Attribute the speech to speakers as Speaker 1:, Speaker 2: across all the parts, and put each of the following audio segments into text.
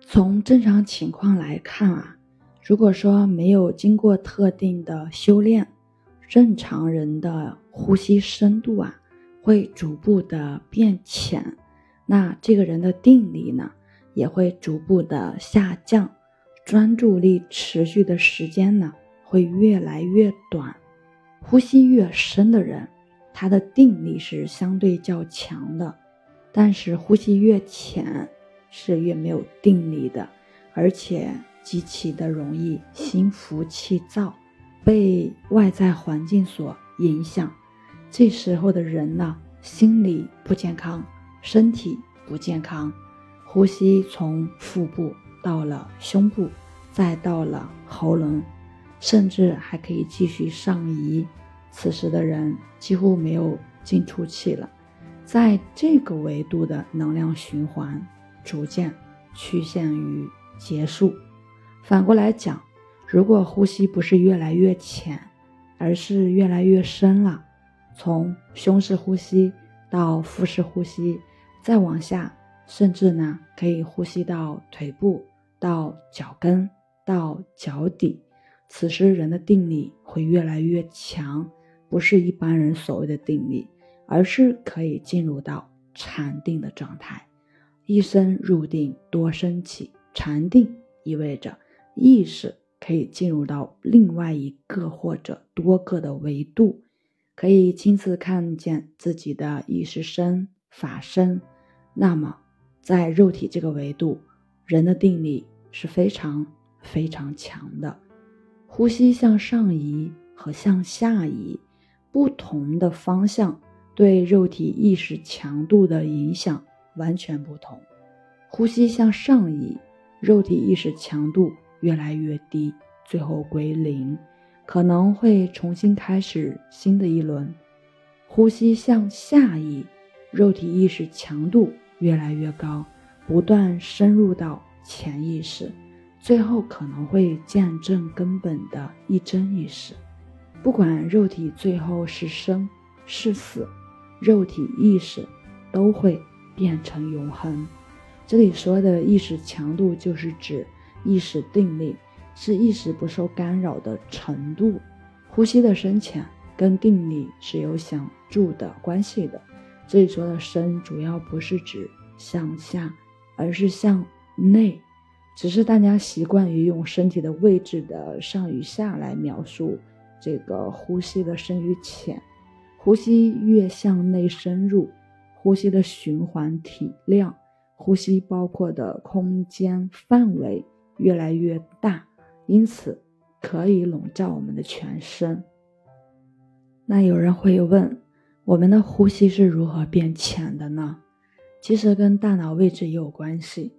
Speaker 1: 从正常情况来看啊，如果说没有经过特定的修炼，正常人的呼吸深度啊会逐步的变浅，那这个人的定力呢也会逐步的下降，专注力持续的时间呢会越来越短。呼吸越深的人，他的定力是相对较强的。但是呼吸越浅，是越没有定力的，而且极其的容易心浮气躁，被外在环境所影响。这时候的人呢，心理不健康，身体不健康，呼吸从腹部到了胸部，再到了喉咙，甚至还可以继续上移。此时的人几乎没有进出气了。在这个维度的能量循环逐渐趋向于结束。反过来讲，如果呼吸不是越来越浅，而是越来越深了，从胸式呼吸到腹式呼吸，再往下，甚至呢可以呼吸到腿部、到脚跟、到脚底，此时人的定力会越来越强，不是一般人所谓的定力。而是可以进入到禅定的状态，一生入定，多生起。禅定意味着意识可以进入到另外一个或者多个的维度，可以亲自看见自己的意识身、法身。那么，在肉体这个维度，人的定力是非常非常强的。呼吸向上移和向下移，不同的方向。对肉体意识强度的影响完全不同。呼吸向上移，肉体意识强度越来越低，最后归零，可能会重新开始新的一轮。呼吸向下移，肉体意识强度越来越高，不断深入到潜意识，最后可能会见证根本的一真意识。不管肉体最后是生是死。肉体意识都会变成永恒。这里说的意识强度，就是指意识定力，是意识不受干扰的程度。呼吸的深浅跟定力是有显著的关系的。这里说的深，主要不是指向下，而是向内。只是大家习惯于用身体的位置的上与下来描述这个呼吸的深与浅。呼吸越向内深入，呼吸的循环体量、呼吸包括的空间范围越来越大，因此可以笼罩我们的全身。那有人会问，我们的呼吸是如何变浅的呢？其实跟大脑位置也有关系。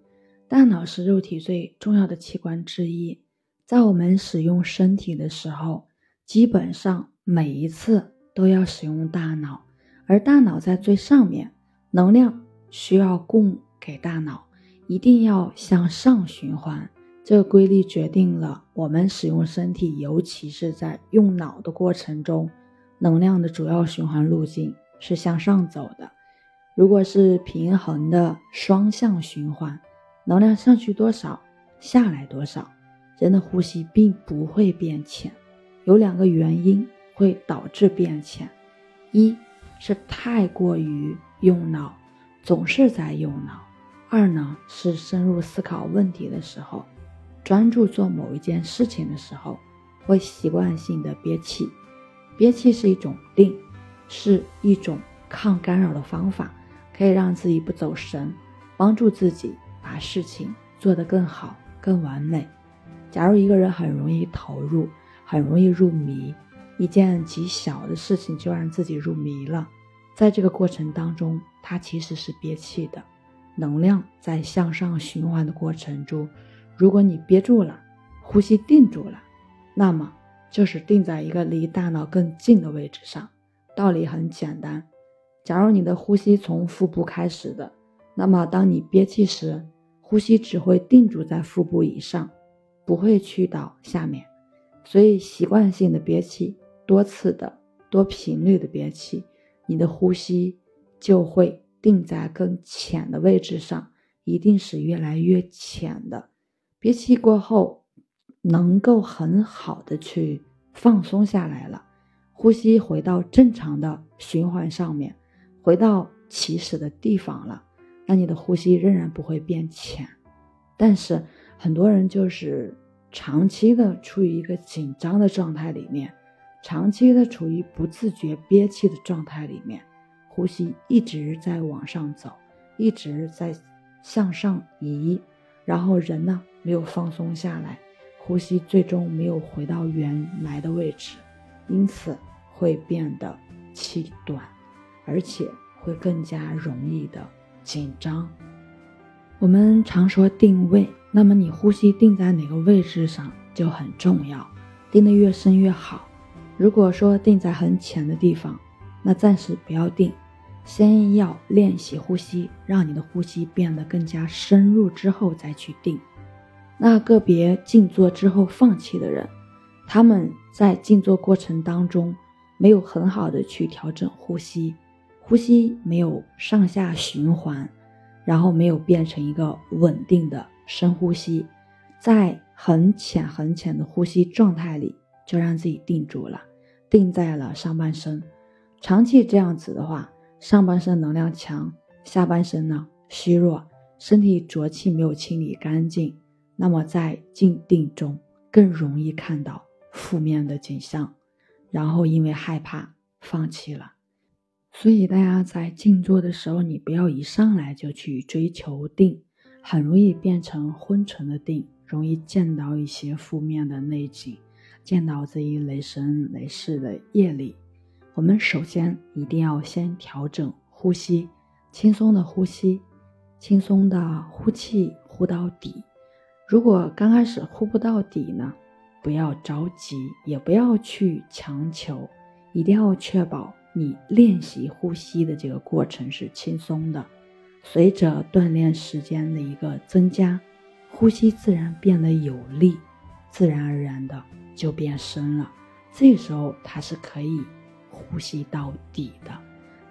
Speaker 1: 大脑是肉体最重要的器官之一，在我们使用身体的时候，基本上每一次。都要使用大脑，而大脑在最上面，能量需要供给大脑，一定要向上循环。这个规律决定了我们使用身体，尤其是在用脑的过程中，能量的主要循环路径是向上走的。如果是平衡的双向循环，能量上去多少，下来多少，人的呼吸并不会变浅。有两个原因。会导致变浅，一是太过于用脑，总是在用脑；二呢是深入思考问题的时候，专注做某一件事情的时候，会习惯性的憋气。憋气是一种定，是一种抗干扰的方法，可以让自己不走神，帮助自己把事情做得更好、更完美。假如一个人很容易投入，很容易入迷。一件极小的事情就让自己入迷了，在这个过程当中，它其实是憋气的。能量在向上循环的过程中，如果你憋住了，呼吸定住了，那么就是定在一个离大脑更近的位置上。道理很简单，假如你的呼吸从腹部开始的，那么当你憋气时，呼吸只会定住在腹部以上，不会去到下面。所以习惯性的憋气。多次的、多频率的憋气，你的呼吸就会定在更浅的位置上，一定是越来越浅的。憋气过后，能够很好的去放松下来了，呼吸回到正常的循环上面，回到起始的地方了。那你的呼吸仍然不会变浅，但是很多人就是长期的处于一个紧张的状态里面，长期的处于不自觉憋气的状态里面，呼吸一直在往上走，一直在向上移，然后人呢没有放松下来，呼吸最终没有回到原来的位置，因此会变得气短，而且会更加容易的。紧张，我们常说定位，那么你呼吸定在哪个位置上就很重要，定得越深越好。如果说定在很浅的地方，那暂时不要定，先要练习呼吸，让你的呼吸变得更加深入之后再去定。那个别静坐之后放弃的人，他们在静坐过程当中没有很好的去调整呼吸。呼吸没有上下循环，然后没有变成一个稳定的深呼吸，在很浅很浅的呼吸状态里，就让自己定住了，定在了上半身。长期这样子的话，上半身能量强，下半身呢虚弱，身体浊气没有清理干净，那么在静定中更容易看到负面的景象，然后因为害怕放弃了。所以大家在静坐的时候，你不要一上来就去追求定，很容易变成昏沉的定，容易见到一些负面的内景，见到这一雷神雷势的夜里。我们首先一定要先调整呼吸，轻松的呼吸，轻松的呼气，呼到底。如果刚开始呼不到底呢，不要着急，也不要去强求，一定要确保。你练习呼吸的这个过程是轻松的，随着锻炼时间的一个增加，呼吸自然变得有力，自然而然的就变深了。这时候它是可以呼吸到底的，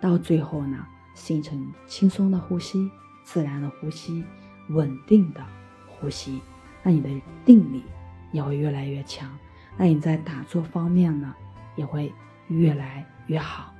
Speaker 1: 到最后呢，形成轻松的呼吸、自然的呼吸、稳定的呼吸，那你的定力也会越来越强，那你在打坐方面呢，也会越来。越好。